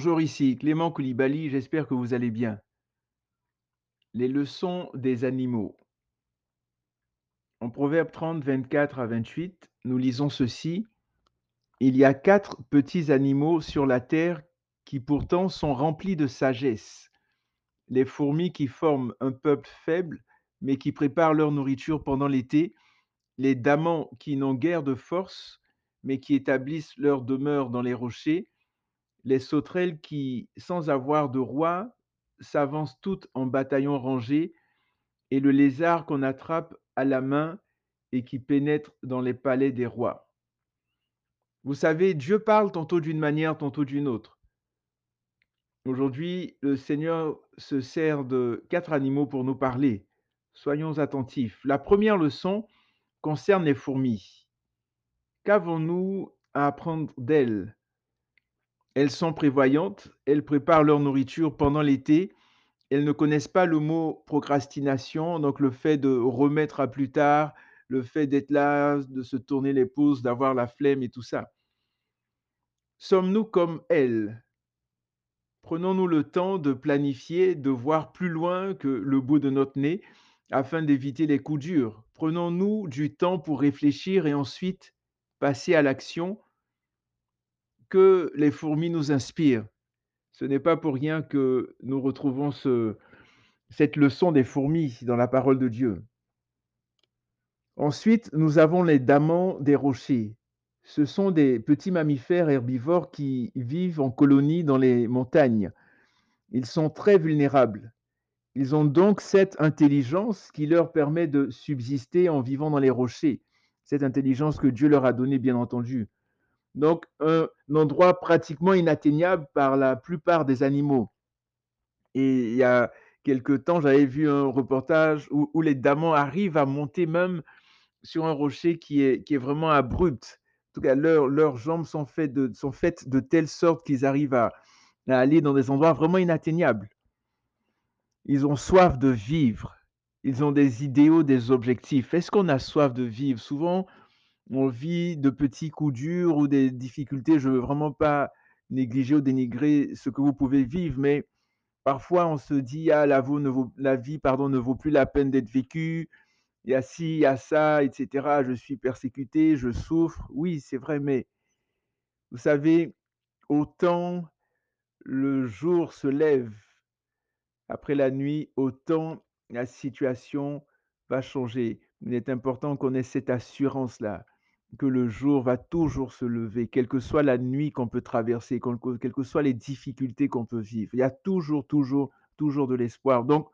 Bonjour, ici Clément Koulibaly, j'espère que vous allez bien. Les leçons des animaux. En Proverbe 30, 24 à 28, nous lisons ceci. Il y a quatre petits animaux sur la terre qui pourtant sont remplis de sagesse. Les fourmis qui forment un peuple faible, mais qui préparent leur nourriture pendant l'été. Les damans qui n'ont guère de force, mais qui établissent leur demeure dans les rochers les sauterelles qui, sans avoir de roi, s'avancent toutes en bataillon rangé, et le lézard qu'on attrape à la main et qui pénètre dans les palais des rois. Vous savez, Dieu parle tantôt d'une manière, tantôt d'une autre. Aujourd'hui, le Seigneur se sert de quatre animaux pour nous parler. Soyons attentifs. La première leçon concerne les fourmis. Qu'avons-nous à apprendre d'elles? Elles sont prévoyantes, elles préparent leur nourriture pendant l'été, elles ne connaissent pas le mot procrastination, donc le fait de remettre à plus tard, le fait d'être là, de se tourner les pouces, d'avoir la flemme et tout ça. Sommes-nous comme elles? Prenons-nous le temps de planifier, de voir plus loin que le bout de notre nez afin d'éviter les coups durs. Prenons-nous du temps pour réfléchir et ensuite passer à l'action que les fourmis nous inspirent. Ce n'est pas pour rien que nous retrouvons ce, cette leçon des fourmis dans la parole de Dieu. Ensuite, nous avons les damans des rochers. Ce sont des petits mammifères herbivores qui vivent en colonie dans les montagnes. Ils sont très vulnérables. Ils ont donc cette intelligence qui leur permet de subsister en vivant dans les rochers. Cette intelligence que Dieu leur a donnée, bien entendu donc un endroit pratiquement inatteignable par la plupart des animaux. Et il y a quelque temps, j'avais vu un reportage où, les damans arrivent à monter même sur un rocher qui est, vraiment abrupt. En tout cas, leurs jambes sont faites de, sont faites de telle sorte qu'ils arrivent à, à aller dans des endroits vraiment inatteignables. Ils ont soif de vivre. Ils ont des idéaux, des objectifs. Est-ce qu'on a soif de vivre? Souvent, on vit de petits coups durs ou des difficultés. Je ne veux vraiment pas négliger ou dénigrer ce que vous pouvez vivre, mais parfois on se dit ah la, ne vaut, la vie pardon ne vaut plus la peine d'être vécue. Il y a ci, il y a ça, etc. Je suis persécuté, je souffre. Oui, c'est vrai, mais vous savez, autant le jour se lève après la nuit, autant la situation va changer. Il est important qu'on ait cette assurance-là que le jour va toujours se lever, quelle que soit la nuit qu'on peut traverser, quelles que soient les difficultés qu'on peut vivre. Il y a toujours, toujours, toujours de l'espoir. Donc,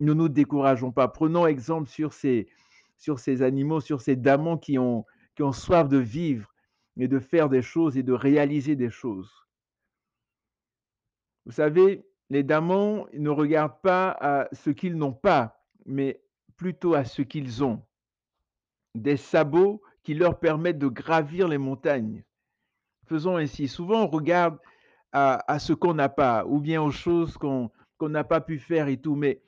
ne nous décourageons pas. Prenons exemple sur ces, sur ces animaux, sur ces damans qui ont, qui ont soif de vivre et de faire des choses et de réaliser des choses. Vous savez, les damans ne regardent pas à ce qu'ils n'ont pas, mais plutôt à ce qu'ils ont. Des sabots qui leur permettent de gravir les montagnes. Faisons ainsi. Souvent, on regarde à, ce qu'on n'a pas, ou bien aux choses qu'on n'a pas pu faire et tout, mais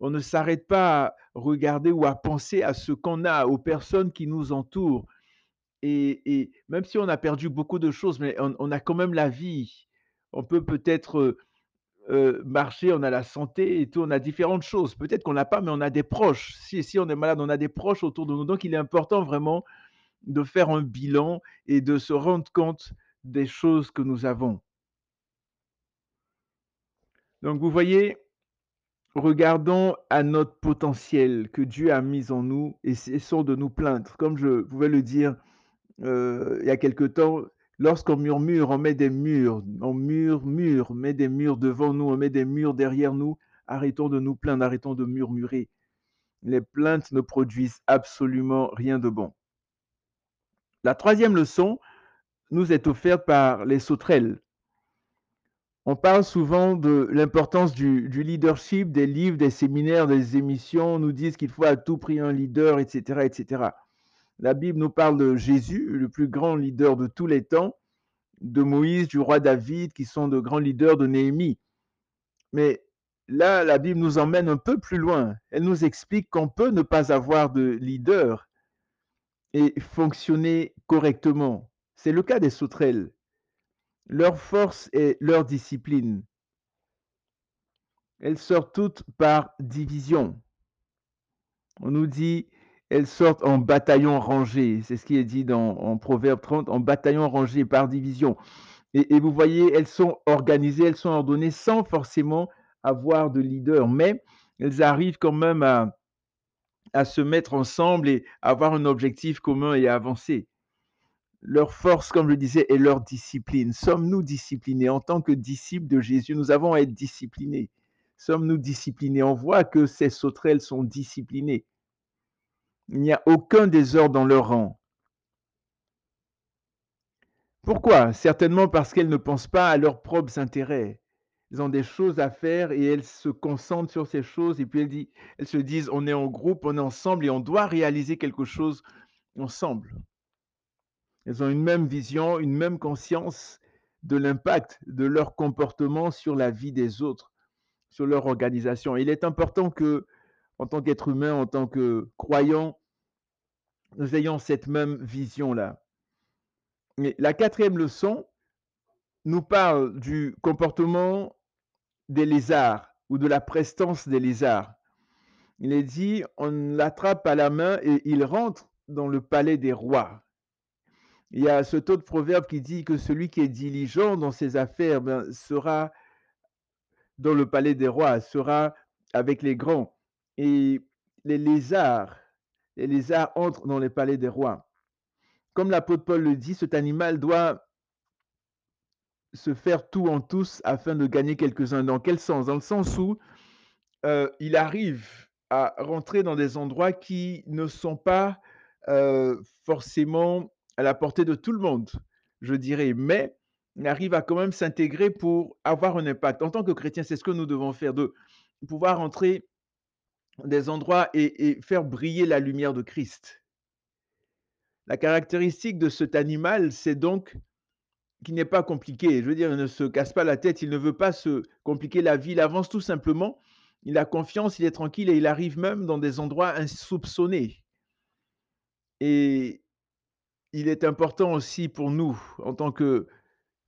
on ne s'arrête pas à regarder ou à penser à ce qu'on a, aux personnes qui nous entourent. Et, même si on a perdu beaucoup de choses, mais on, a quand même la vie. On peut peut-être euh, euh, marcher, on a la santé et tout, on a différentes choses. Peut-être qu'on n'a pas, mais on a des proches. Si, si on est malade, on a des proches autour de nous. Donc, il est important vraiment de faire un bilan et de se rendre compte des choses que nous avons. Donc vous voyez, regardons à notre potentiel que Dieu a mis en nous et cessons de nous plaindre. Comme je pouvais le dire euh, il y a quelque temps, lorsqu'on murmure, on met des murs, on murmure, on met des murs devant nous, on met des murs derrière nous. Arrêtons de nous plaindre, arrêtons de murmurer. Les plaintes ne produisent absolument rien de bon. La troisième leçon nous est offerte par les sauterelles. On parle souvent de l'importance du, leadership, des livres, des séminaires, des émissions, on nous disent qu'il faut à tout prix un leader, etc., etc. La Bible nous parle de Jésus, le plus grand leader de tous les temps, de Moïse, du roi David, qui sont de grands leaders de Néhémie. Mais là, la Bible nous emmène un peu plus loin. Elle nous explique qu'on peut ne pas avoir de leader et fonctionner correctement. C'est le cas des sauterelles. Leur force est leur discipline. Elles sortent toutes par division. On nous dit, elles sortent en bataillon rangé. C'est ce qui est dit dans, en Proverbe 30, en bataillon rangé par division. Et, et, vous voyez, elles sont organisées, elles sont ordonnées sans forcément avoir de leader, mais elles arrivent quand même à, à se mettre ensemble et avoir un objectif commun et avancer. Leur force, comme je disais, est leur discipline. Sommes-nous disciplinés? En tant que disciples de Jésus, nous avons à être disciplinés. Sommes-nous disciplinés? On voit que ces sauterelles sont disciplinées. Il n'y a aucun désordre dans leur rang. Pourquoi? Certainement parce qu'elles ne pensent pas à leurs propres intérêts. Elles ont des choses à faire et elles se concentrent sur ces choses et puis elles se disent on est en groupe, on est ensemble et on doit réaliser quelque chose ensemble. Elles ont une même vision, une même conscience de l'impact de leur comportement sur la vie des autres, sur leur organisation. Il est important que, en tant qu'être humain, en tant que croyant, nous ayons cette même vision-là. Mais la quatrième leçon nous parle du comportement des lézards ou de la prestance des lézards. Il est dit, on l'attrape à la main et il rentre dans le palais des rois. Il y a ce autre proverbe qui dit que celui qui est diligent dans ses affaires ben, sera dans le palais des rois, sera avec les grands. Et les lézards, les lézards entrent dans les palais des rois. Comme l'apôtre Paul le dit, cet animal doit se faire tout en tous afin de gagner quelques-uns. Dans quel sens? Dans le sens où euh, il arrive à rentrer dans des endroits qui ne sont pas euh, forcément à la portée de tout le monde, je dirais, mais il arrive à quand même s'intégrer pour avoir un impact. En tant que chrétien, c'est ce que nous devons faire, de pouvoir entrer dans des endroits et faire briller la lumière de Christ. La caractéristique de cet animal, c'est donc qu'il n'est pas compliqué. Je veux dire, il ne se casse pas la tête, il ne veut pas se compliquer la vie, il avance tout simplement, il a confiance, il est tranquille et il arrive même dans des endroits insoupçonnés. Et il est important aussi pour nous, en tant que,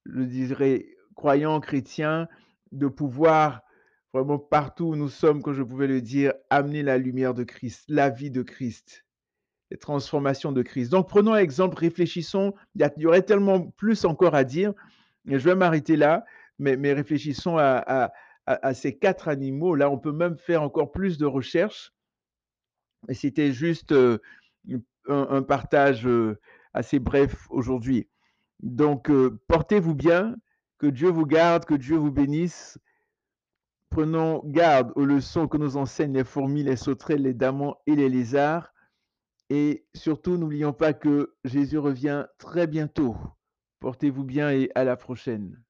je dirais, croyants chrétiens, de pouvoir vraiment partout où nous sommes, comme je pouvais le dire, amener la lumière de Christ, la vie de Christ, les transformations de Christ. Donc prenons exemple, réfléchissons, il y, aurait tellement plus encore à dire, je vais m'arrêter là, mais, réfléchissons à, ces quatre animaux. Là, on peut même faire encore plus de recherches. C'était juste euh, un, un, partage euh, assez bref aujourd'hui. Donc, euh, portez-vous bien, que Dieu vous garde, que Dieu vous bénisse. Prenons garde aux leçons que nous enseignent les fourmis, les sauterelles, les damans et les lézards. Et surtout, n'oublions pas que Jésus revient très bientôt. Portez-vous bien et à la prochaine.